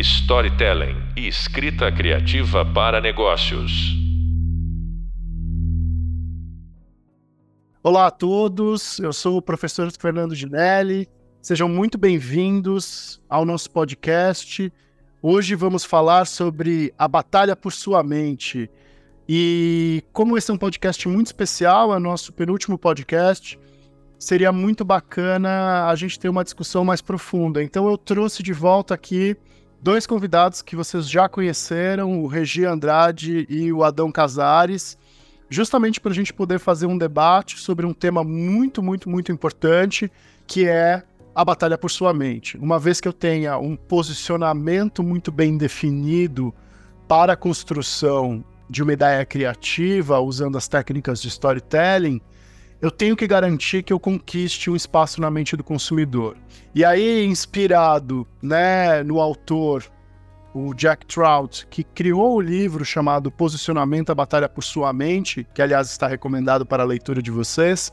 storytelling e escrita criativa para negócios. Olá a todos, eu sou o professor Fernando Ginelli. Sejam muito bem-vindos ao nosso podcast. Hoje vamos falar sobre a batalha por sua mente. E como esse é um podcast muito especial, é nosso penúltimo podcast, seria muito bacana a gente ter uma discussão mais profunda. Então eu trouxe de volta aqui dois convidados que vocês já conheceram, o Regi Andrade e o Adão Casares, justamente para a gente poder fazer um debate sobre um tema muito, muito, muito importante, que é a batalha por sua mente. Uma vez que eu tenha um posicionamento muito bem definido para a construção de uma ideia criativa, usando as técnicas de storytelling, eu tenho que garantir que eu conquiste um espaço na mente do consumidor. E aí, inspirado né, no autor, o Jack Trout, que criou o livro chamado Posicionamento a Batalha por Sua Mente, que aliás está recomendado para a leitura de vocês,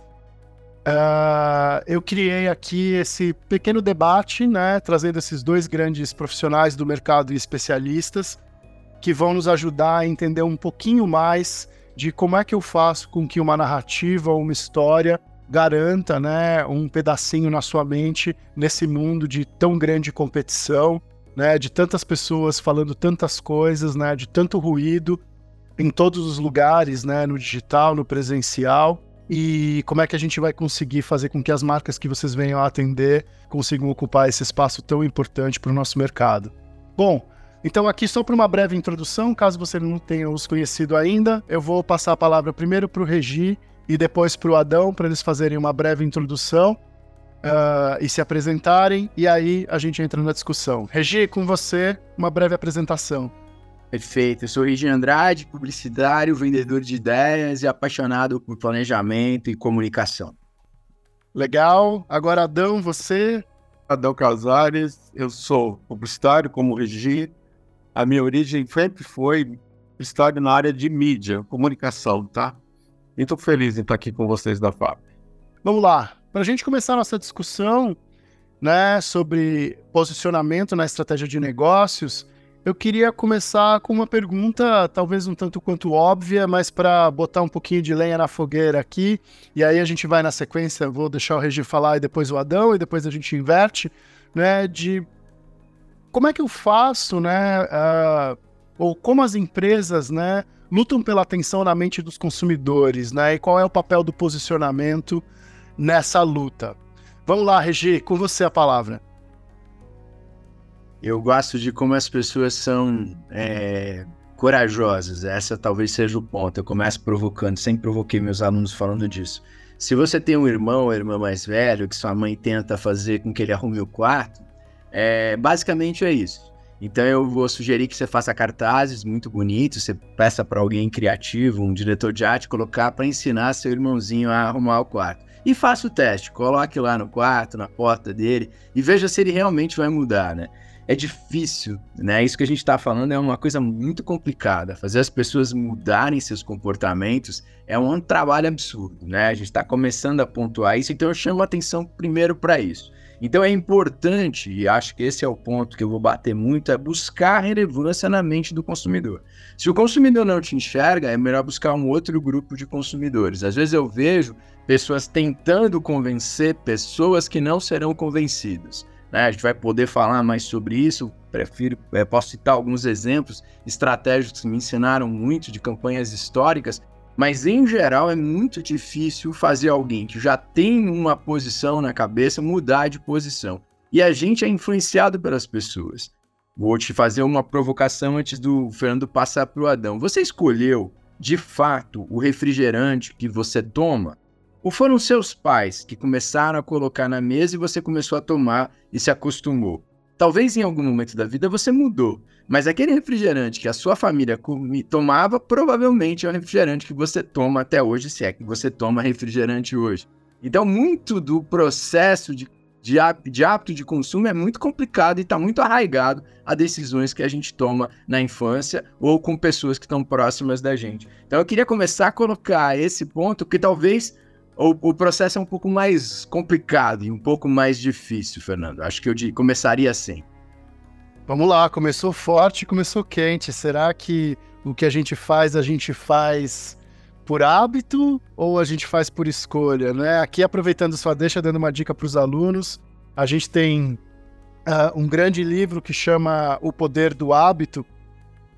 uh, eu criei aqui esse pequeno debate, né, trazendo esses dois grandes profissionais do mercado e especialistas que vão nos ajudar a entender um pouquinho mais de como é que eu faço com que uma narrativa uma história garanta né, um pedacinho na sua mente nesse mundo de tão grande competição, né, de tantas pessoas falando tantas coisas, né, de tanto ruído em todos os lugares, né, no digital, no presencial, e como é que a gente vai conseguir fazer com que as marcas que vocês venham a atender consigam ocupar esse espaço tão importante para o nosso mercado. Bom, então, aqui só para uma breve introdução, caso você não tenha os conhecido ainda, eu vou passar a palavra primeiro para o Regi e depois para o Adão, para eles fazerem uma breve introdução uh, e se apresentarem, e aí a gente entra na discussão. Regi, com você, uma breve apresentação. Perfeito, eu sou Regi Andrade, publicitário, vendedor de ideias e apaixonado por planejamento e comunicação. Legal, agora Adão, você? Adão Casares, eu sou publicitário como Regi, a minha origem sempre foi estar na área de mídia, comunicação, tá? E estou feliz em estar aqui com vocês da FAP. Vamos lá. Para a gente começar a nossa discussão né, sobre posicionamento na estratégia de negócios, eu queria começar com uma pergunta, talvez um tanto quanto óbvia, mas para botar um pouquinho de lenha na fogueira aqui, e aí a gente vai na sequência, vou deixar o Regi falar e depois o Adão, e depois a gente inverte, né, de como é que eu faço, né? Uh, ou como as empresas, né, lutam pela atenção na mente dos consumidores, né? E qual é o papel do posicionamento nessa luta? Vamos lá, Regi, com você a palavra. Eu gosto de como as pessoas são é, corajosas. Essa talvez seja o ponto. Eu começo provocando, sempre provoquei meus alunos falando disso. Se você tem um irmão ou irmã mais velho que sua mãe tenta fazer com que ele arrume o quarto, é, basicamente é isso. Então eu vou sugerir que você faça cartazes muito bonitos, você peça para alguém criativo, um diretor de arte, colocar para ensinar seu irmãozinho a arrumar o quarto. E faça o teste, coloque lá no quarto, na porta dele e veja se ele realmente vai mudar, né? É difícil, né? Isso que a gente está falando é uma coisa muito complicada. Fazer as pessoas mudarem seus comportamentos é um trabalho absurdo, né? A gente está começando a pontuar isso, então eu chamo a atenção primeiro para isso. Então é importante, e acho que esse é o ponto que eu vou bater muito, é buscar relevância na mente do consumidor. Se o consumidor não te enxerga, é melhor buscar um outro grupo de consumidores. Às vezes eu vejo pessoas tentando convencer pessoas que não serão convencidas. Né? A gente vai poder falar mais sobre isso. Prefiro, é, posso citar alguns exemplos estratégicos que me ensinaram muito de campanhas históricas mas em geral é muito difícil fazer alguém que já tem uma posição na cabeça mudar de posição. E a gente é influenciado pelas pessoas. Vou te fazer uma provocação antes do Fernando passar para o Adão. Você escolheu, de fato, o refrigerante que você toma? Ou foram seus pais que começaram a colocar na mesa e você começou a tomar e se acostumou? Talvez em algum momento da vida você mudou, mas aquele refrigerante que a sua família tomava, provavelmente é o refrigerante que você toma até hoje, se é que você toma refrigerante hoje. Então, muito do processo de, de, de hábito de consumo é muito complicado e está muito arraigado a decisões que a gente toma na infância ou com pessoas que estão próximas da gente. Então, eu queria começar a colocar esse ponto que talvez o, o, processo é um pouco mais complicado e um pouco mais difícil, Fernando. Acho que eu de, começaria assim. Vamos lá, começou forte, começou quente. Será que o que a gente faz, a gente faz por hábito ou a gente faz por escolha, né? Aqui aproveitando sua deixa, dando uma dica para os alunos, a gente tem uh, um grande livro que chama O Poder do Hábito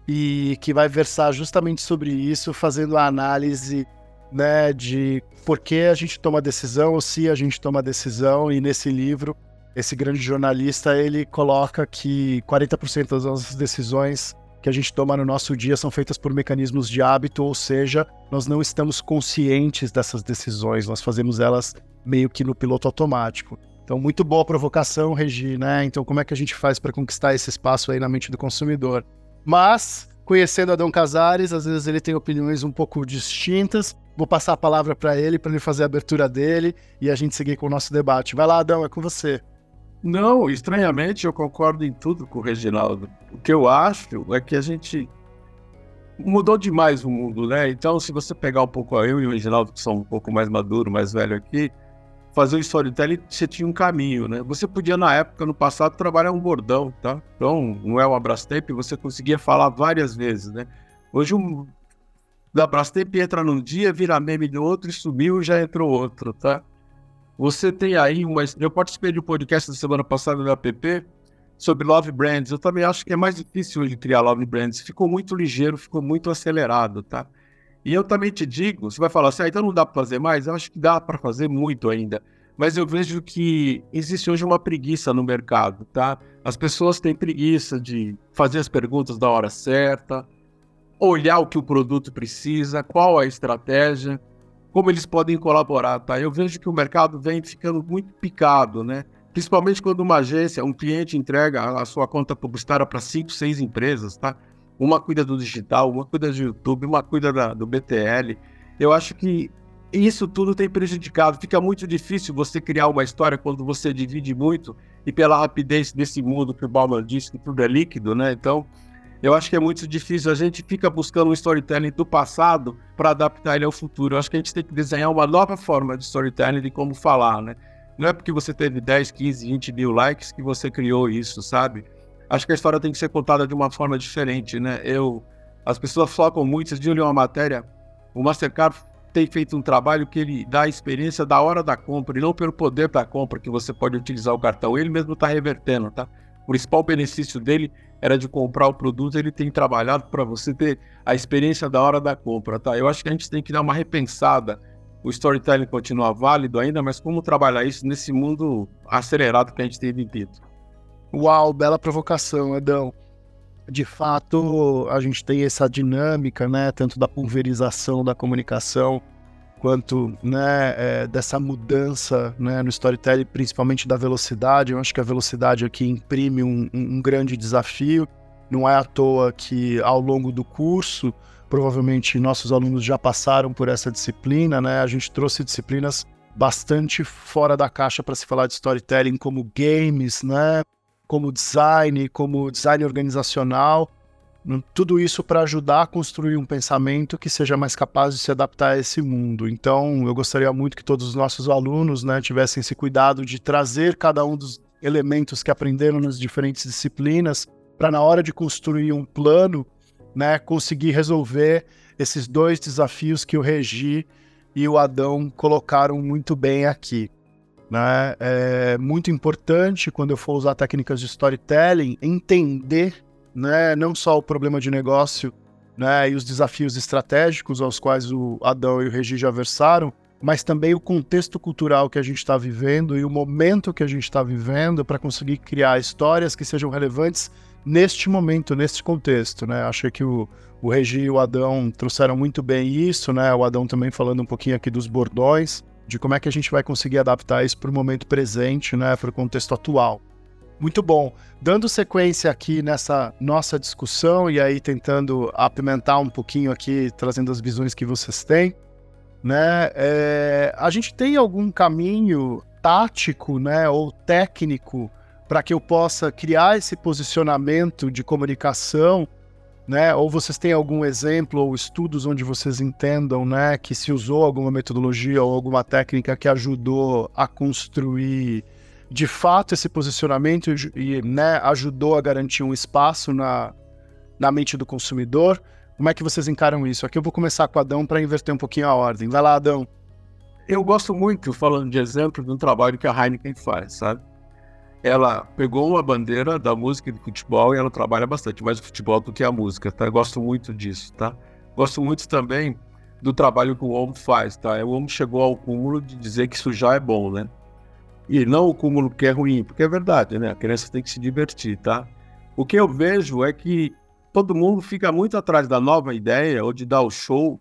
e que vai versar justamente sobre isso, fazendo a análise né, de por que a gente toma decisão ou se a gente toma decisão. E nesse livro, esse grande jornalista ele coloca que 40% das nossas decisões que a gente toma no nosso dia são feitas por mecanismos de hábito, ou seja, nós não estamos conscientes dessas decisões, nós fazemos elas meio que no piloto automático. Então, muito boa provocação, Regi, né? Então, como é que a gente faz para conquistar esse espaço aí na mente do consumidor? Mas, conhecendo Adão Casares, às vezes ele tem opiniões um pouco distintas. Vou passar a palavra para ele, para ele fazer a abertura dele e a gente seguir com o nosso debate. Vai lá, Adão, é com você. Não, estranhamente eu concordo em tudo com o Reginaldo. O que eu acho é que a gente mudou demais o mundo, né? Então, se você pegar um pouco eu e o Reginaldo, que são um pouco mais maduro, mais velho aqui, fazer o storytelling, você tinha um caminho, né? Você podia, na época, no passado, trabalhar um bordão, tá? Então, não é o Abrastemp, você conseguia falar várias vezes, né? Hoje, um da Abrastemp entra num dia, vira meme no outro e sumiu e já entrou outro, tá? Você tem aí uma... Eu participei de um podcast da semana passada no app sobre Love Brands. Eu também acho que é mais difícil hoje criar Love Brands. Ficou muito ligeiro, ficou muito acelerado, tá? E eu também te digo, você vai falar assim, ah, então não dá para fazer mais? Eu acho que dá para fazer muito ainda. Mas eu vejo que existe hoje uma preguiça no mercado, tá? As pessoas têm preguiça de fazer as perguntas da hora certa, olhar o que o produto precisa, qual a estratégia, como eles podem colaborar, tá? Eu vejo que o mercado vem ficando muito picado, né? Principalmente quando uma agência, um cliente entrega a sua conta publicitária para cinco, seis empresas, tá? Uma cuida do digital, uma cuida do YouTube, uma cuida da, do BTL. Eu acho que isso tudo tem prejudicado. Fica muito difícil você criar uma história quando você divide muito e pela rapidez desse mundo que o Bauman disse que tudo é líquido, né? Então, eu acho que é muito difícil. A gente fica buscando um storytelling do passado para adaptar ele ao futuro. Eu acho que a gente tem que desenhar uma nova forma de storytelling de como falar, né? Não é porque você teve 10, 15, 20 mil likes que você criou isso, sabe? acho que a história tem que ser contada de uma forma diferente, né? Eu, as pessoas focam muito, vocês viram uma matéria, o Mastercard tem feito um trabalho que ele dá a experiência da hora da compra e não pelo poder da compra que você pode utilizar o cartão. Ele mesmo está revertendo, tá? O principal benefício dele era de comprar o produto, ele tem trabalhado para você ter a experiência da hora da compra, tá? Eu acho que a gente tem que dar uma repensada. O storytelling continua válido ainda, mas como trabalhar isso nesse mundo acelerado que a gente tem vivido? Uau, bela provocação, Edão. De fato, a gente tem essa dinâmica, né, tanto da pulverização da comunicação, quanto né, é, dessa mudança né, no storytelling, principalmente da velocidade. Eu acho que a velocidade aqui imprime um, um grande desafio. Não é à toa que ao longo do curso, provavelmente nossos alunos já passaram por essa disciplina, né? A gente trouxe disciplinas bastante fora da caixa para se falar de storytelling, como games, né? como design, como design organizacional, tudo isso para ajudar a construir um pensamento que seja mais capaz de se adaptar a esse mundo. Então, eu gostaria muito que todos os nossos alunos né, tivessem esse cuidado de trazer cada um dos elementos que aprenderam nas diferentes disciplinas para, na hora de construir um plano, né, conseguir resolver esses dois desafios que o Regi e o Adão colocaram muito bem aqui. Né? É muito importante quando eu for usar técnicas de storytelling entender né, não só o problema de negócio né, e os desafios estratégicos aos quais o Adão e o Regi já versaram, mas também o contexto cultural que a gente está vivendo e o momento que a gente está vivendo para conseguir criar histórias que sejam relevantes neste momento, neste contexto. Né? Acho que o, o Regi e o Adão trouxeram muito bem isso, né? o Adão também falando um pouquinho aqui dos bordões de como é que a gente vai conseguir adaptar isso para o momento presente, né, para o contexto atual. Muito bom. Dando sequência aqui nessa nossa discussão e aí tentando apimentar um pouquinho aqui, trazendo as visões que vocês têm, né? É, a gente tem algum caminho tático, né, ou técnico para que eu possa criar esse posicionamento de comunicação né? Ou vocês têm algum exemplo ou estudos onde vocês entendam, né, que se usou alguma metodologia ou alguma técnica que ajudou a construir de fato esse posicionamento e, né, ajudou a garantir um espaço na, na mente do consumidor. Como é que vocês encaram isso? Aqui eu vou começar com o Adão para inverter um pouquinho a ordem. Vai lá, Adão. Eu gosto muito, falando de exemplo, do trabalho que a Heineken faz, sabe? Ela pegou uma bandeira da música e do futebol e ela trabalha bastante mais o futebol do que a música, tá? Eu gosto muito disso, tá? Gosto muito também do trabalho que o homem faz, tá? O homem chegou ao cúmulo de dizer que isso já é bom, né? E não o cúmulo que é ruim, porque é verdade, né? A criança tem que se divertir, tá? O que eu vejo é que todo mundo fica muito atrás da nova ideia ou de dar o show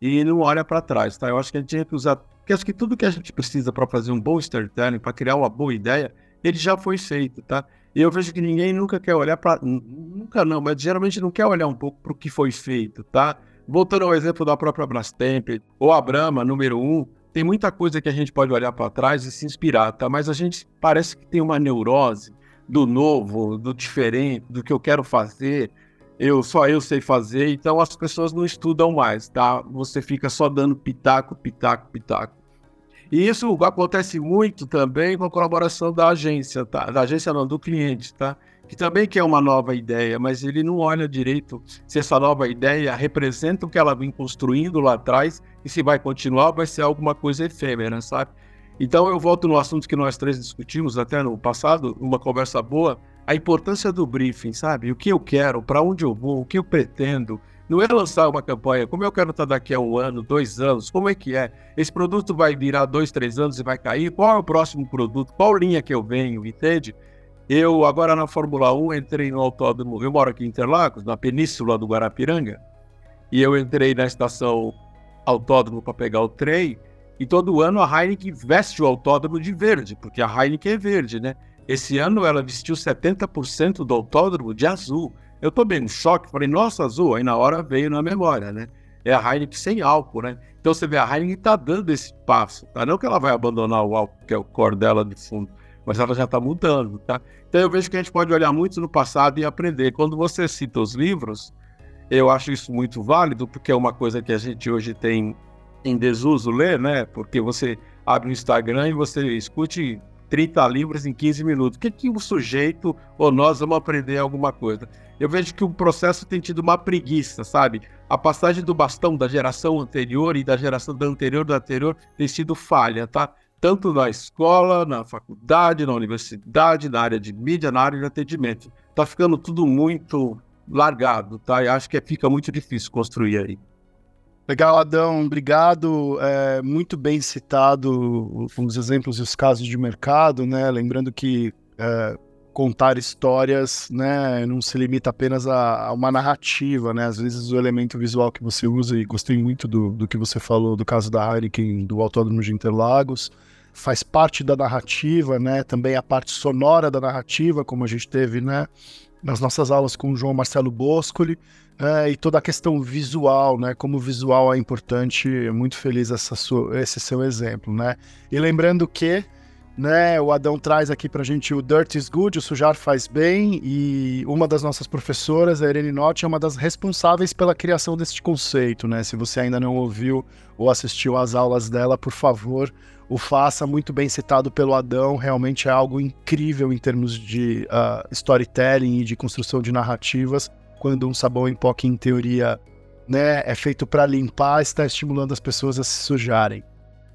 e não olha para trás, tá? Eu acho que a gente tinha que usar, porque acho que tudo que a gente precisa para fazer um bom storytelling, para criar uma boa ideia, ele já foi feito, tá? E eu vejo que ninguém nunca quer olhar para, nunca não, mas geralmente não quer olhar um pouco para o que foi feito, tá? Voltando ao exemplo da própria Brastemp ou a Brahma, número um, tem muita coisa que a gente pode olhar para trás e se inspirar, tá? Mas a gente parece que tem uma neurose do novo, do diferente, do que eu quero fazer. Eu só eu sei fazer, então as pessoas não estudam mais, tá? Você fica só dando pitaco, pitaco, pitaco. E isso acontece muito também com a colaboração da agência, tá? Da agência não, do cliente, tá? Que também quer uma nova ideia, mas ele não olha direito se essa nova ideia representa o que ela vem construindo lá atrás e se vai continuar vai ser alguma coisa efêmera, sabe? Então eu volto no assunto que nós três discutimos até no passado, uma conversa boa, a importância do briefing, sabe? O que eu quero, para onde eu vou, o que eu pretendo, não é lançar uma campanha, como eu quero estar daqui a um ano, dois anos, como é que é? Esse produto vai virar dois, três anos e vai cair? Qual é o próximo produto? Qual linha que eu venho, entende? Eu, agora na Fórmula 1, entrei no autódromo, eu moro aqui em Interlagos, na península do Guarapiranga, e eu entrei na estação autódromo para pegar o trem, e todo ano a Heineken veste o autódromo de verde, porque a Heineken é verde, né? Esse ano ela vestiu 70% do autódromo de azul. Eu tomei um choque, falei, nossa, azul. Aí na hora veio na memória, né? É a Heineken sem álcool, né? Então você vê, a Heineken está dando esse passo, tá? Não que ela vai abandonar o álcool, que é o core dela de fundo, mas ela já está mudando, tá? Então eu vejo que a gente pode olhar muito no passado e aprender. Quando você cita os livros, eu acho isso muito válido, porque é uma coisa que a gente hoje tem em desuso ler, né? Porque você abre o Instagram e você escute 30 livros em 15 minutos. O que, que o sujeito ou nós vamos aprender alguma coisa? Eu vejo que o processo tem tido uma preguiça, sabe? A passagem do bastão da geração anterior e da geração da anterior da anterior tem sido falha, tá? Tanto na escola, na faculdade, na universidade, na área de mídia, na área de atendimento. Tá ficando tudo muito largado, tá? E acho que fica muito difícil construir aí. Legal, Adão, obrigado. É, muito bem citado os exemplos e os casos de mercado, né? Lembrando que é, contar histórias, né, não se limita apenas a, a, uma narrativa, né? Às vezes o elemento visual que você usa, e gostei muito do, do que você falou do caso da Heineken, do Autódromo de Interlagos, faz parte da narrativa, né? Também a parte sonora da narrativa, como a gente teve, né? Nas nossas aulas com o João Marcelo Boscoli, é, e toda a questão visual, né? Como o visual é importante, muito feliz essa sua, esse seu exemplo, né? E lembrando que, né, o Adão traz aqui pra gente o Dirt is Good, o sujar faz bem, e uma das nossas professoras, a Irene Notti, é uma das responsáveis pela criação deste conceito, né? Se você ainda não ouviu ou assistiu às aulas dela, por favor, o faça, muito bem citado pelo Adão, realmente é algo incrível em termos de uh, storytelling e de construção de narrativas quando um sabão em pó que em teoria né, é feito para limpar, está estimulando as pessoas a se sujarem.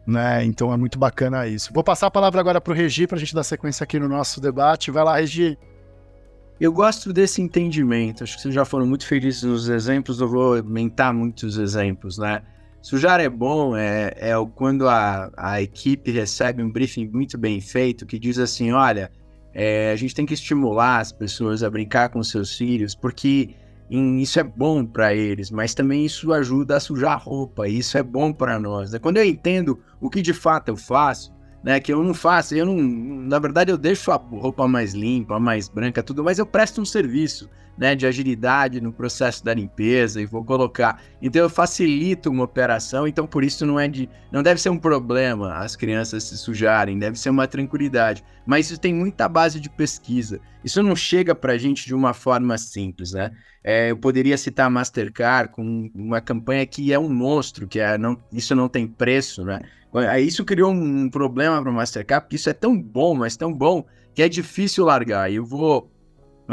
Né? Então é muito bacana isso. Vou passar a palavra agora para o Regi para a gente dar sequência aqui no nosso debate. Vai lá, Regi. Eu gosto desse entendimento. Acho que vocês já foram muito felizes nos exemplos. Eu vou aumentar muitos exemplos, né? Sujar é bom é, é quando a, a equipe recebe um briefing muito bem feito que diz assim: olha, é, a gente tem que estimular as pessoas a brincar com seus filhos, porque em, isso é bom para eles, mas também isso ajuda a sujar a roupa, e isso é bom para nós. Né? Quando eu entendo o que de fato eu faço, né, que eu não faço, eu não, na verdade eu deixo a roupa mais limpa, mais branca, tudo, mas eu presto um serviço, né, de agilidade no processo da limpeza e vou colocar. Então eu facilito uma operação, então por isso não é de, não deve ser um problema as crianças se sujarem, deve ser uma tranquilidade. mas isso tem muita base de pesquisa. Isso não chega para a gente de uma forma simples, né? É, eu poderia citar a Mastercard com uma campanha que é um monstro, que é não, isso não tem preço, né? Isso criou um problema para a Mastercard, porque isso é tão bom, mas tão bom, que é difícil largar. Eu vou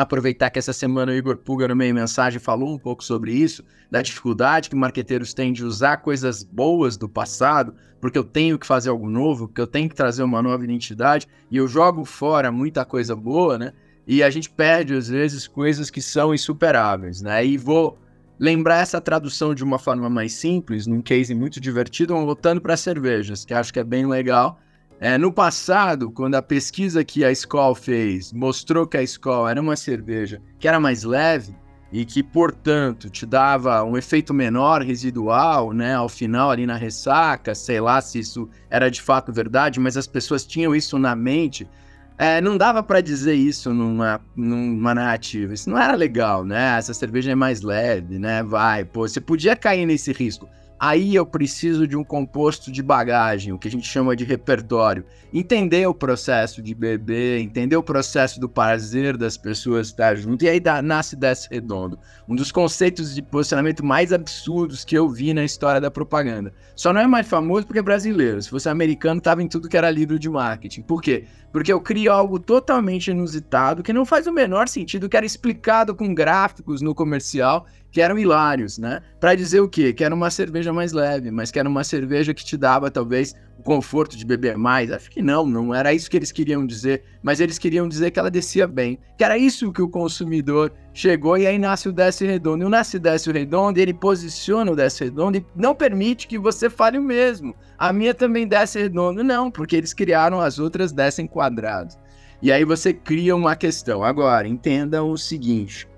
aproveitar que essa semana o Igor Puga no meio mensagem falou um pouco sobre isso, da dificuldade que marqueteiros têm de usar coisas boas do passado, porque eu tenho que fazer algo novo, porque eu tenho que trazer uma nova identidade, e eu jogo fora muita coisa boa, né? E a gente perde, às vezes, coisas que são insuperáveis, né? E vou lembrar essa tradução de uma forma mais simples, num case muito divertido, voltando para cervejas, que acho que é bem legal, é, no passado, quando a pesquisa que a Skol fez mostrou que a Skol era uma cerveja que era mais leve e que, portanto, te dava um efeito menor residual, né, ao final ali na ressaca, sei lá se isso era de fato verdade, mas as pessoas tinham isso na mente. É, não dava para dizer isso numa, numa narrativa. Isso não era legal, né? Essa cerveja é mais leve, né? Vai, pô, você podia cair nesse risco. Aí eu preciso de um composto de bagagem, o que a gente chama de repertório. Entender o processo de beber, entender o processo do prazer das pessoas estar junto. E aí dá, nasce Desce Redondo. Um dos conceitos de posicionamento mais absurdos que eu vi na história da propaganda. Só não é mais famoso porque é brasileiro. Se fosse americano, estava em tudo que era livro de marketing. Por quê? Porque eu crio algo totalmente inusitado que não faz o menor sentido, que era explicado com gráficos no comercial que eram hilários, né? Para dizer o quê? Que era uma cerveja mais leve, mas que era uma cerveja que te dava talvez o conforto de beber mais. Acho que não, não era isso que eles queriam dizer, mas eles queriam dizer que ela descia bem. Que era isso que o consumidor chegou e aí nasce o Desce Redondo. E o Nasce Desce Redondo, ele posiciona o Desce Redondo e não permite que você fale o mesmo. A minha também desce redondo, não, porque eles criaram as outras descem quadrados. E aí você cria uma questão. Agora, entenda o seguinte: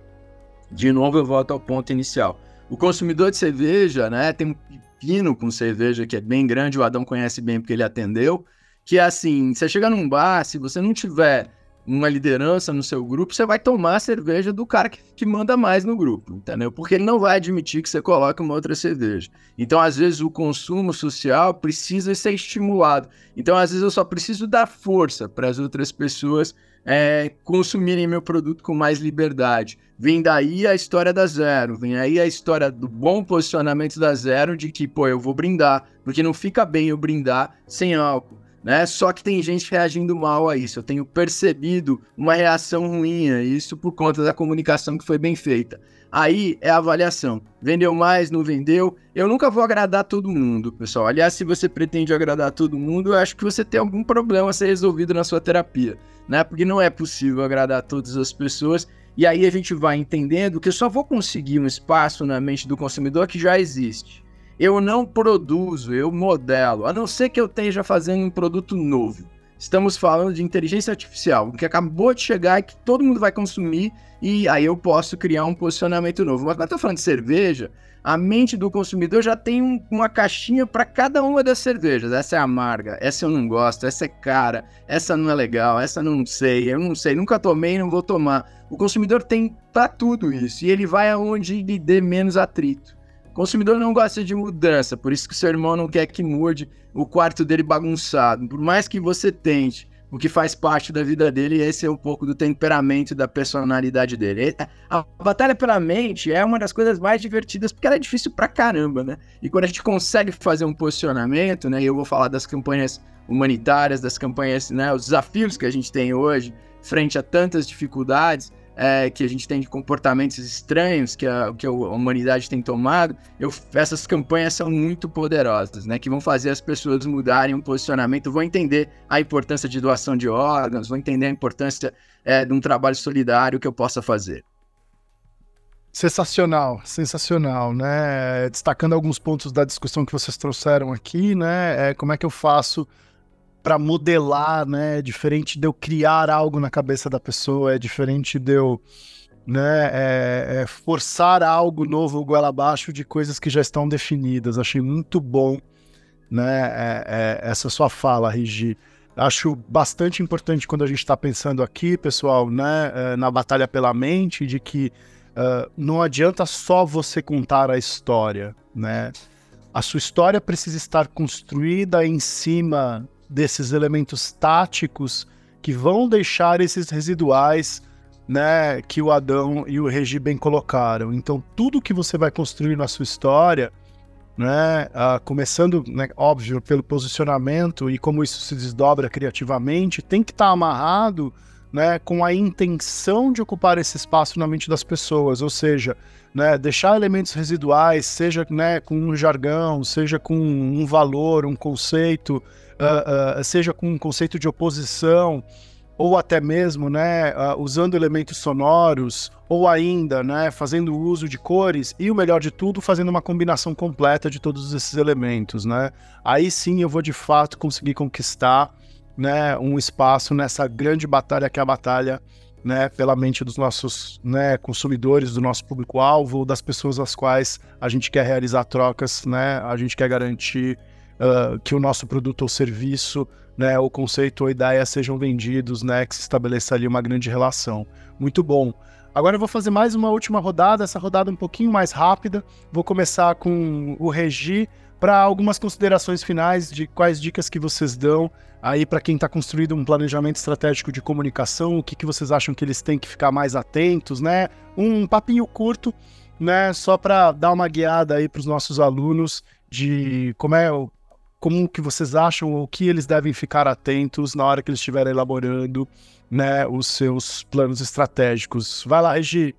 de novo, eu volto ao ponto inicial. O consumidor de cerveja, né, tem pepino com cerveja que é bem grande, o Adão conhece bem porque ele atendeu, que é assim, você chega num bar, se você não tiver uma liderança no seu grupo, você vai tomar a cerveja do cara que, que, manda mais no grupo, entendeu? Porque ele não vai admitir que você coloque uma outra cerveja. Então, às vezes, o consumo social precisa ser estimulado. Então, às vezes, eu só preciso dar força para as outras pessoas é, consumirem meu produto com mais liberdade. Vem daí a história da Zero, vem aí a história do bom posicionamento da Zero de que, pô, eu vou brindar, porque não fica bem eu brindar sem álcool né? Só que tem gente reagindo mal a isso. Eu tenho percebido uma reação ruim a isso por conta da comunicação que foi bem feita. Aí é a avaliação. Vendeu mais, não vendeu? Eu nunca vou agradar todo mundo, pessoal. Aliás, se você pretende agradar todo mundo, eu acho que você tem algum problema a ser resolvido na sua terapia, né? Porque não é possível agradar todas as pessoas. E aí a gente vai entendendo que eu só vou conseguir um espaço na mente do consumidor que já existe. Eu não produzo, eu modelo, a não ser que eu esteja fazendo um produto novo. Estamos falando de inteligência artificial, que acabou de chegar e que todo mundo vai consumir, e aí eu posso criar um posicionamento novo. Mas quando eu estou falando de cerveja, a mente do consumidor já tem um, uma caixinha para cada uma das cervejas. Essa é amarga, essa eu não gosto, essa é cara, essa não é legal, essa não sei, eu não sei, nunca tomei, não vou tomar. O consumidor tem para tudo isso, e ele vai aonde lhe dê menos atrito. Consumidor não gosta de mudança, por isso que seu irmão não quer que mude o quarto dele bagunçado. Por mais que você tente, o que faz parte da vida dele, esse é um pouco do temperamento da personalidade dele. A batalha pela mente é uma das coisas mais divertidas, porque ela é difícil pra caramba, né? E quando a gente consegue fazer um posicionamento, né? E eu vou falar das campanhas humanitárias, das campanhas, né? Os desafios que a gente tem hoje, frente a tantas dificuldades, é, que a gente tem de comportamentos estranhos que a, que a humanidade tem tomado, eu, essas campanhas são muito poderosas, né? Que vão fazer as pessoas mudarem um posicionamento, vão entender a importância de doação de órgãos, vão entender a importância é, de um trabalho solidário que eu possa fazer. Sensacional, sensacional, né? Destacando alguns pontos da discussão que vocês trouxeram aqui, né? É, como é que eu faço para modelar, né? É diferente de eu criar algo na cabeça da pessoa, é diferente de eu né, é, é forçar algo novo goela abaixo de coisas que já estão definidas. Achei muito bom né, é, é essa sua fala, Rigi. Acho bastante importante quando a gente está pensando aqui, pessoal, né, é, na batalha pela mente, de que uh, não adianta só você contar a história, né? A sua história precisa estar construída em cima desses elementos táticos que vão deixar esses residuais né, que o Adão e o Regi bem colocaram. Então, tudo que você vai construir na sua história, né, uh, começando, né, óbvio, pelo posicionamento e como isso se desdobra criativamente, tem que estar tá amarrado né, com a intenção de ocupar esse espaço na mente das pessoas, ou seja, né, deixar elementos residuais, seja né, com um jargão, seja com um valor, um conceito, uh, seja com um conceito de oposição, ou até mesmo né, uh, usando elementos sonoros, ou ainda né, fazendo uso de cores, e o melhor de tudo, fazendo uma combinação completa de todos esses elementos. Né? Aí sim eu vou de fato conseguir conquistar né, um espaço nessa grande batalha que é a batalha né, pela mente dos nossos né, consumidores, do nosso público-alvo, das pessoas às quais a gente quer realizar trocas, né, a gente quer garantir uh, que o nosso produto ou serviço né, o conceito ou ideia sejam vendidos, né, que se estabeleça ali uma grande relação. Muito bom. Agora eu vou fazer mais uma última rodada, essa rodada um pouquinho mais rápida. Vou começar com o Regi para algumas considerações finais de quais dicas que vocês dão aí para quem está construindo um planejamento estratégico de comunicação, o que, que vocês acham que eles têm que ficar mais atentos, né? Um papinho curto, né? Só para dar uma guiada aí para os nossos alunos de como é o como que vocês acham o que eles devem ficar atentos na hora que eles estiverem elaborando né, os seus planos estratégicos. Vai lá, Regi.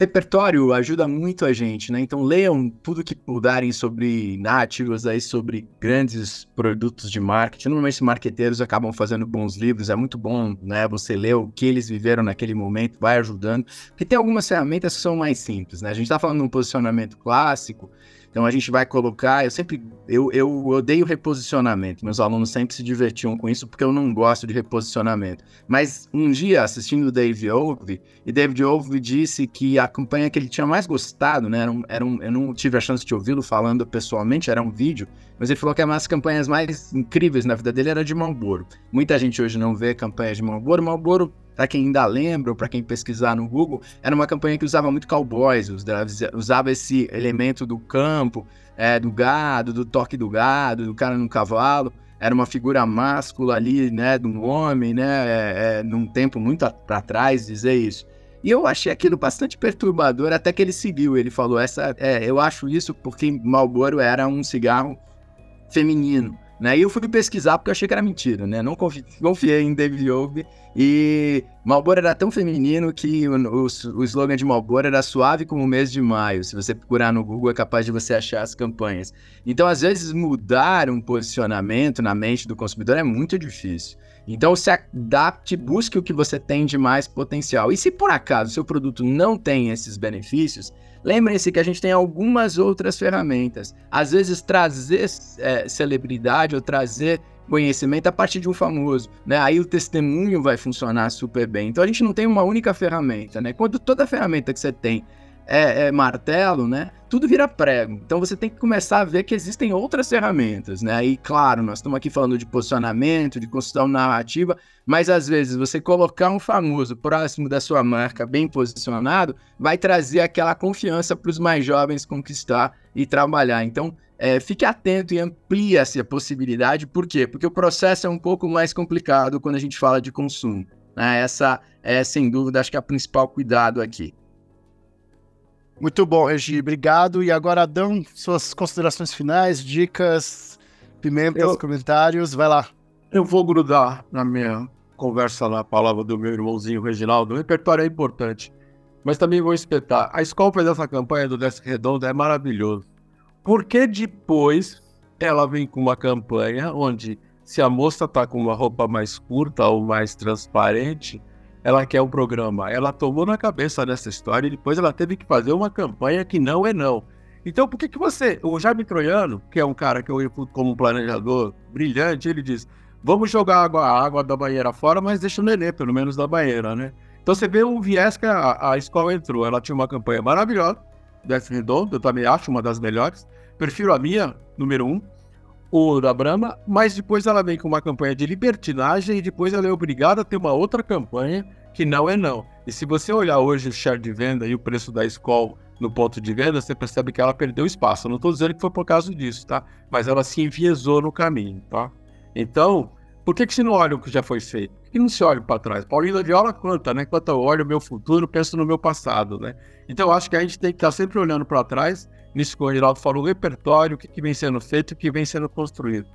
Repertório ajuda muito a gente, né? Então leiam tudo que puderem sobre narrativas aí, sobre grandes produtos de marketing. Normalmente marqueteiros acabam fazendo bons livros, é muito bom, né? Você ler o que eles viveram naquele momento, vai ajudando. Porque tem algumas ferramentas que são mais simples, né? A gente tá falando de um posicionamento clássico, então a gente vai colocar, eu sempre, eu, eu odeio reposicionamento, meus alunos sempre se divertiam com isso porque eu não gosto de reposicionamento. Mas um dia assistindo o Dave Ogilvy, e David Ogilvy disse que a campanha que ele tinha mais gostado, né, era um, era um, eu não tive a chance de ouvi-lo falando pessoalmente, era um vídeo, mas ele falou que uma das campanhas mais incríveis na vida dele era de Marlboro. Muita gente hoje não vê campanhas de Marlboro, Marlboro para quem ainda lembra, ou para quem pesquisar no Google, era uma campanha que usava muito cowboys, usava esse elemento do campo, é, do gado, do toque do gado, do cara no cavalo. Era uma figura máscula ali, né, de um homem, né, é, é, num tempo muito para trás dizer isso. E eu achei aquilo bastante perturbador, até que ele seguiu. Ele falou: essa, é, eu acho isso porque Marlboro era um cigarro feminino. Né? E eu fui pesquisar porque eu achei que era mentira, né? Não confi confiei em David Yogi. E Marlboro era tão feminino que o, o, o slogan de Marlboro era suave como o mês de maio. Se você procurar no Google, é capaz de você achar as campanhas. Então, às vezes, mudar um posicionamento na mente do consumidor é muito difícil. Então, se adapte, busque o que você tem de mais potencial. E se por acaso seu produto não tem esses benefícios, Lembrem-se que a gente tem algumas outras ferramentas. Às vezes, trazer é, celebridade ou trazer conhecimento a partir de um famoso, né? Aí o testemunho vai funcionar super bem. Então a gente não tem uma única ferramenta, né? Quando toda ferramenta que você tem é, é, martelo, né? Tudo vira prego. Então você tem que começar a ver que existem outras ferramentas, né? E claro, nós estamos aqui falando de posicionamento, de construção narrativa, mas às vezes você colocar um famoso próximo da sua marca, bem posicionado, vai trazer aquela confiança para os mais jovens conquistar e trabalhar. Então é, fique atento e amplie essa possibilidade. Por quê? Porque o processo é um pouco mais complicado quando a gente fala de consumo. Né? Essa é, sem dúvida, acho que é o principal cuidado aqui. Muito bom, Regi, obrigado. E agora, Adão, suas considerações finais, dicas, pimentas, eu, comentários, vai lá. Eu vou grudar na minha conversa na palavra do meu irmãozinho Reginaldo. O repertório é importante, mas também vou espetar. A escola fez essa campanha do Desk Redondo é maravilhoso. Porque depois ela vem com uma campanha onde, se a moça tá com uma roupa mais curta ou mais transparente, ela quer um programa. Ela tomou na cabeça dessa história e depois ela teve que fazer uma campanha que não é não. Então, por que, que você. O Jaime Troiano, que é um cara que eu reputo como um planejador brilhante, ele diz: vamos jogar água, a água da banheira fora, mas deixa o nenê, pelo menos, da banheira, né? Então você vê o viés que a, a escola entrou. Ela tinha uma campanha maravilhosa, desse redondo, eu também acho uma das melhores. Prefiro a minha, número um, o da Brahma, mas depois ela vem com uma campanha de libertinagem e depois ela é obrigada a ter uma outra campanha que não é não. E se você olhar hoje o share de venda e o preço da escola no ponto de venda, você percebe que ela perdeu espaço. Eu não estou dizendo que foi por causa disso, tá? Mas ela se enviesou no caminho, tá? Então, Por que, que você não olha o que já foi feito? Por que não se olha para trás? Paulina Viola canta, né? Enquanto eu olho o meu futuro, penso no meu passado, né? Então acho que a gente tem que estar sempre olhando para trás, nisso que o Geraldo falou, o repertório, o que, que vem sendo feito, o que vem sendo construído.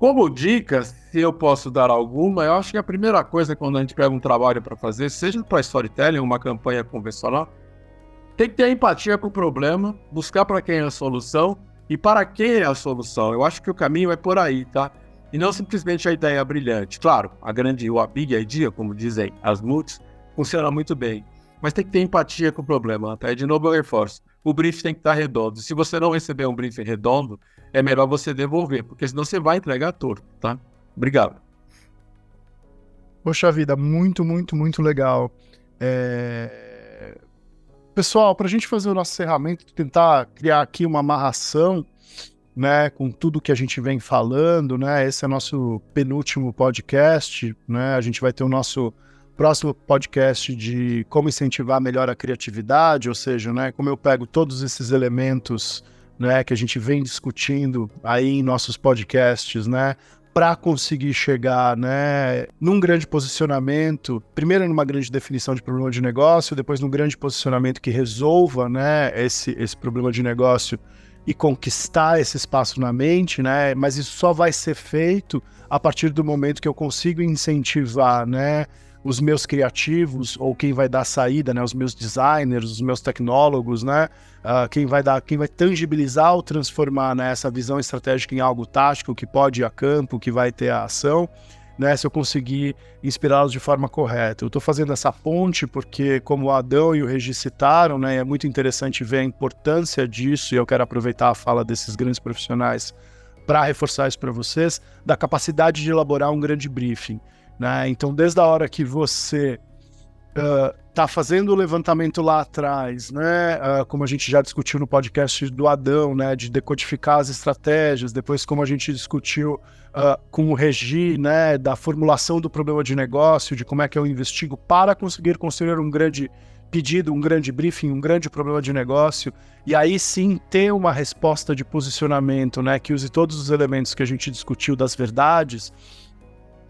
Como dica, se eu posso dar alguma, eu acho que a primeira coisa quando a gente pega um trabalho para fazer, seja para storytelling, uma campanha convencional, tem que ter empatia com o problema, buscar para quem é a solução e para quem é a solução. Eu acho que o caminho é por aí, tá? E não simplesmente a ideia brilhante. Claro, a grande, a big idea, como dizem as multis, funciona muito bem. Mas tem que ter empatia com o problema, tá? E de novo eu reforço. O brief tem que estar redondo. Se você não receber um brief redondo, é melhor você devolver, porque senão você vai entregar torto, tá? Obrigado. Poxa vida, muito, muito, muito legal. É... Pessoal, para a gente fazer o nosso encerramento, tentar criar aqui uma amarração né, com tudo que a gente vem falando, né? Esse é nosso penúltimo podcast, né? A gente vai ter o nosso próximo podcast de como incentivar melhor a criatividade, ou seja, né, como eu pego todos esses elementos, né, que a gente vem discutindo aí em nossos podcasts, né, para conseguir chegar, né, num grande posicionamento, primeiro numa grande definição de problema de negócio, depois num grande posicionamento que resolva, né, esse esse problema de negócio e conquistar esse espaço na mente, né? Mas isso só vai ser feito a partir do momento que eu consigo incentivar, né? Os meus criativos ou quem vai dar saída, né? Os meus designers, os meus tecnólogos, né? Uh, quem vai dar, quem vai tangibilizar ou transformar né, essa visão estratégica em algo tático que pode ir a campo, que vai ter a ação né, se eu conseguir inspirá-los de forma correta. Eu estou fazendo essa ponte porque, como o Adão e o Regi citaram, né, é muito interessante ver a importância disso, e eu quero aproveitar a fala desses grandes profissionais para reforçar isso para vocês, da capacidade de elaborar um grande briefing. Né? Então, desde a hora que você está uh, fazendo o levantamento lá atrás, né? Uh, como a gente já discutiu no podcast do Adão, né? De decodificar as estratégias, depois como a gente discutiu uh, com o Regi, né, da formulação do problema de negócio, de como é que eu investigo para conseguir construir um grande pedido, um grande briefing, um grande problema de negócio, e aí sim ter uma resposta de posicionamento, né, que use todos os elementos que a gente discutiu das verdades,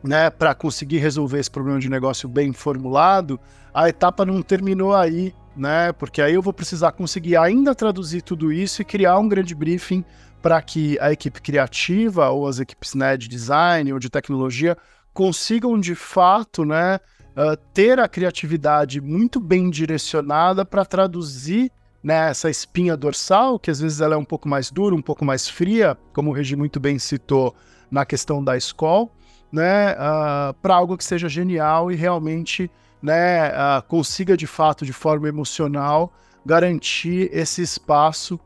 né, para conseguir resolver esse problema de negócio bem formulado, a etapa não terminou aí, né? Porque aí eu vou precisar conseguir ainda traduzir tudo isso e criar um grande briefing para que a equipe criativa ou as equipes né, de design ou de tecnologia consigam de fato né, uh, ter a criatividade muito bem direcionada para traduzir né, essa espinha dorsal, que às vezes ela é um pouco mais dura, um pouco mais fria, como o Regi muito bem citou na questão da escola, né, uh, para algo que seja genial e realmente né, uh, consiga de fato, de forma emocional, garantir esse espaço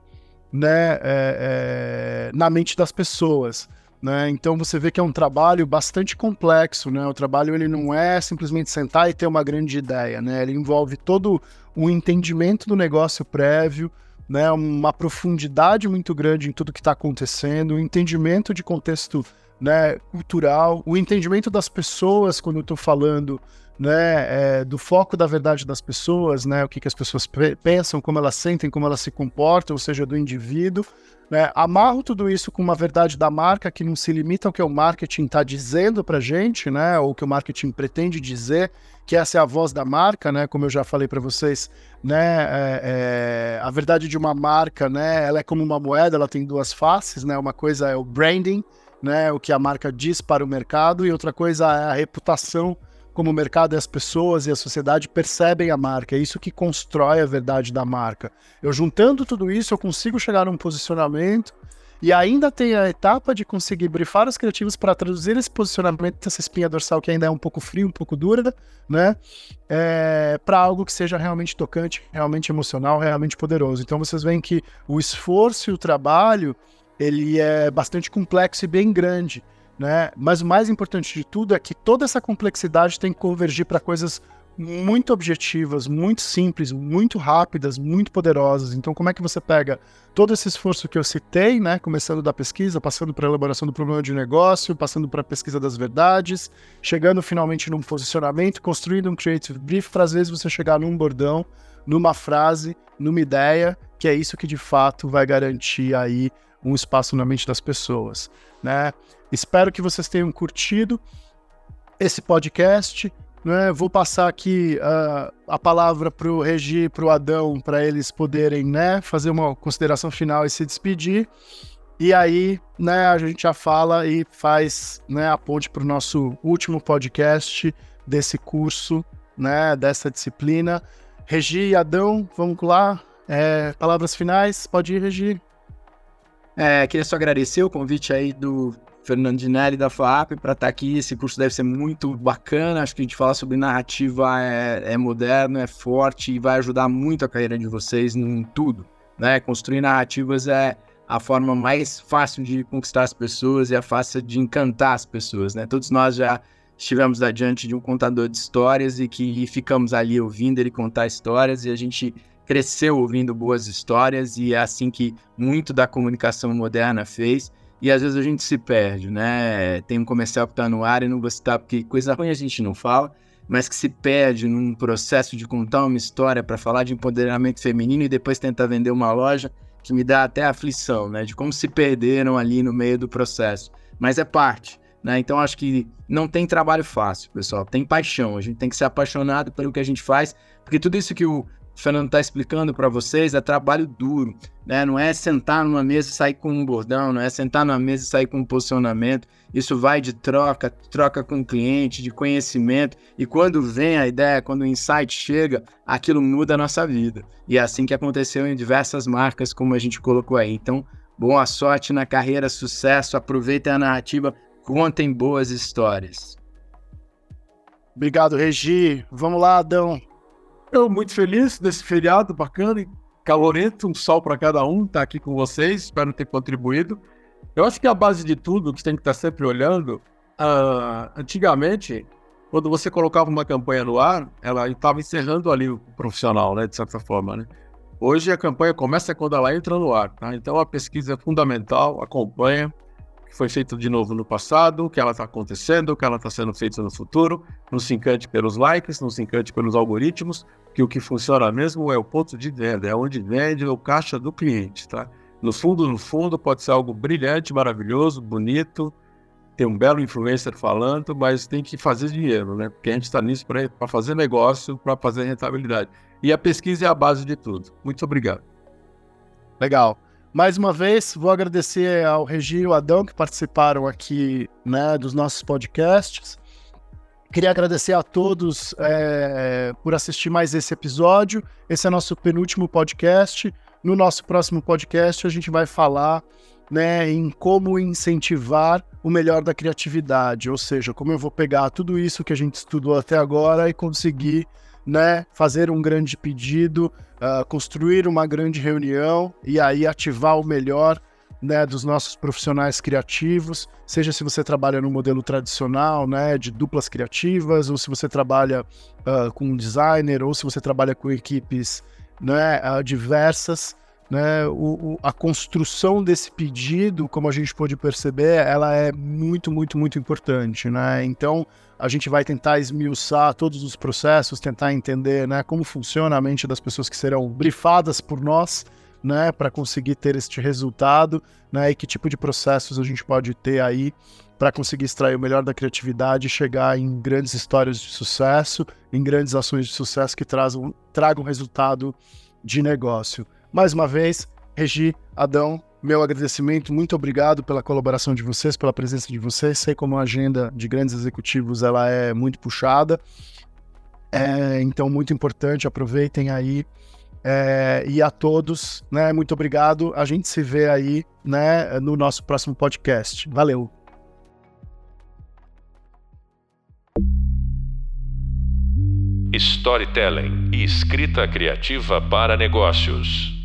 né, é, é, na mente das pessoas. Né? Então você vê que é um trabalho bastante complexo, né? O trabalho ele não é simplesmente sentar e ter uma grande ideia, né? Ele envolve todo um entendimento do negócio prévio, né? Uma profundidade muito grande em tudo que está acontecendo, um entendimento de contexto, né? Cultural, o entendimento das pessoas quando eu estou falando né, é, do foco da verdade das pessoas, né, o que, que as pessoas pensam, como elas sentem, como elas se comportam, ou seja, do indivíduo. Né, amarro tudo isso com uma verdade da marca que não se limita ao que o marketing está dizendo para gente, né, ou que o marketing pretende dizer, que essa é a voz da marca, né, como eu já falei para vocês, né, é, é, a verdade de uma marca, né, ela é como uma moeda, ela tem duas faces, né, uma coisa é o branding, né, o que a marca diz para o mercado, e outra coisa é a reputação como o mercado e as pessoas e a sociedade percebem a marca. É isso que constrói a verdade da marca. Eu juntando tudo isso, eu consigo chegar num posicionamento e ainda tem a etapa de conseguir brifar os criativos para traduzir esse posicionamento, essa espinha dorsal que ainda é um pouco frio, um pouco dura, né? É, para algo que seja realmente tocante, realmente emocional, realmente poderoso. Então vocês veem que o esforço e o trabalho ele é bastante complexo e bem grande né? Mas o mais importante de tudo é que toda essa complexidade tem que convergir para coisas muito objetivas, muito simples, muito rápidas, muito poderosas. Então, como é que você pega todo esse esforço que eu citei, né, começando da pesquisa, passando para a elaboração do problema de negócio, passando para a pesquisa das verdades, chegando finalmente num posicionamento, construindo um creative brief para às vezes você chegar num bordão, numa frase, numa ideia, que é isso que de fato vai garantir aí um espaço na mente das pessoas, né? Espero que vocês tenham curtido esse podcast. Né? Vou passar aqui uh, a palavra para o Regi para o Adão, para eles poderem né, fazer uma consideração final e se despedir. E aí, né, a gente já fala e faz né, a ponte para o nosso último podcast desse curso, né, dessa disciplina. Regi e Adão, vamos lá. É, palavras finais, pode ir, Regi. É, queria só agradecer o convite aí do Fernando Dinelli da FAP para estar tá aqui. Esse curso deve ser muito bacana. Acho que a gente falar sobre narrativa é, é moderno, é forte e vai ajudar muito a carreira de vocês em tudo. Né? Construir narrativas é a forma mais fácil de conquistar as pessoas e a fácil de encantar as pessoas, né? Todos nós já estivemos adiante de um contador de histórias e que ficamos ali ouvindo ele contar histórias e a gente cresceu ouvindo boas histórias e é assim que muito da comunicação moderna fez. E às vezes a gente se perde, né? Tem um comercial que está no ar e não vou citar porque coisa ruim a gente não fala, mas que se perde num processo de contar uma história para falar de empoderamento feminino e depois tentar vender uma loja que me dá até aflição, né? De como se perderam ali no meio do processo. Mas é parte, né? Então acho que não tem trabalho fácil, pessoal. Tem paixão. A gente tem que ser apaixonado pelo que a gente faz, porque tudo isso que o o Fernando está explicando para vocês, é trabalho duro, né? Não é sentar numa mesa e sair com um bordão, não é sentar numa mesa e sair com um posicionamento. Isso vai de troca, troca com o cliente, de conhecimento. E quando vem a ideia, quando o insight chega, aquilo muda a nossa vida. E é assim que aconteceu em diversas marcas, como a gente colocou aí. Então, boa sorte na carreira, sucesso, aproveitem a narrativa, contem boas histórias. Obrigado, Regi. Vamos lá, Adão. Eu muito feliz desse feriado bacana e calorento, um sol para cada um, estar tá aqui com vocês, espero ter contribuído. Eu acho que a base de tudo que tem que estar tá sempre olhando, uh, antigamente, quando você colocava uma campanha no ar, ela estava encerrando ali o profissional, né, de certa forma, né? Hoje a campanha começa quando ela entra no ar, tá? Então a pesquisa é fundamental, acompanha, que foi feito de novo no passado, o que ela está acontecendo, o que ela está sendo feita no futuro. Não se encante pelos likes, não se encante pelos algoritmos, que o que funciona mesmo é o ponto de venda, é onde vende o caixa do cliente, tá? No fundo, no fundo, pode ser algo brilhante, maravilhoso, bonito, tem um belo influencer falando, mas tem que fazer dinheiro, né? Porque a gente está nisso para fazer negócio, para fazer rentabilidade. E a pesquisa é a base de tudo. Muito obrigado. Legal. Mais uma vez, vou agradecer ao Regi e ao Adão que participaram aqui né, dos nossos podcasts. Queria agradecer a todos é, por assistir mais esse episódio. Esse é nosso penúltimo podcast. No nosso próximo podcast, a gente vai falar né, em como incentivar o melhor da criatividade, ou seja, como eu vou pegar tudo isso que a gente estudou até agora e conseguir né, fazer um grande pedido, uh, construir uma grande reunião e aí ativar o melhor né, dos nossos profissionais criativos, seja se você trabalha no modelo tradicional, né, de duplas criativas, ou se você trabalha uh, com um designer, ou se você trabalha com equipes né, uh, diversas, né, o, o, a construção desse pedido, como a gente pôde perceber, ela é muito, muito, muito importante, né? Então, a gente vai tentar esmiuçar todos os processos, tentar entender, né, como funciona a mente das pessoas que serão brifadas por nós, né, para conseguir ter este resultado, né, e que tipo de processos a gente pode ter aí para conseguir extrair o melhor da criatividade e chegar em grandes histórias de sucesso, em grandes ações de sucesso que trazam, tragam resultado de negócio. Mais uma vez, Regi, Adão, meu agradecimento, muito obrigado pela colaboração de vocês, pela presença de vocês. Sei como a agenda de grandes executivos ela é muito puxada, é, então muito importante. Aproveitem aí é, e a todos, né? Muito obrigado. A gente se vê aí, né? No nosso próximo podcast. Valeu. Storytelling e escrita criativa para negócios.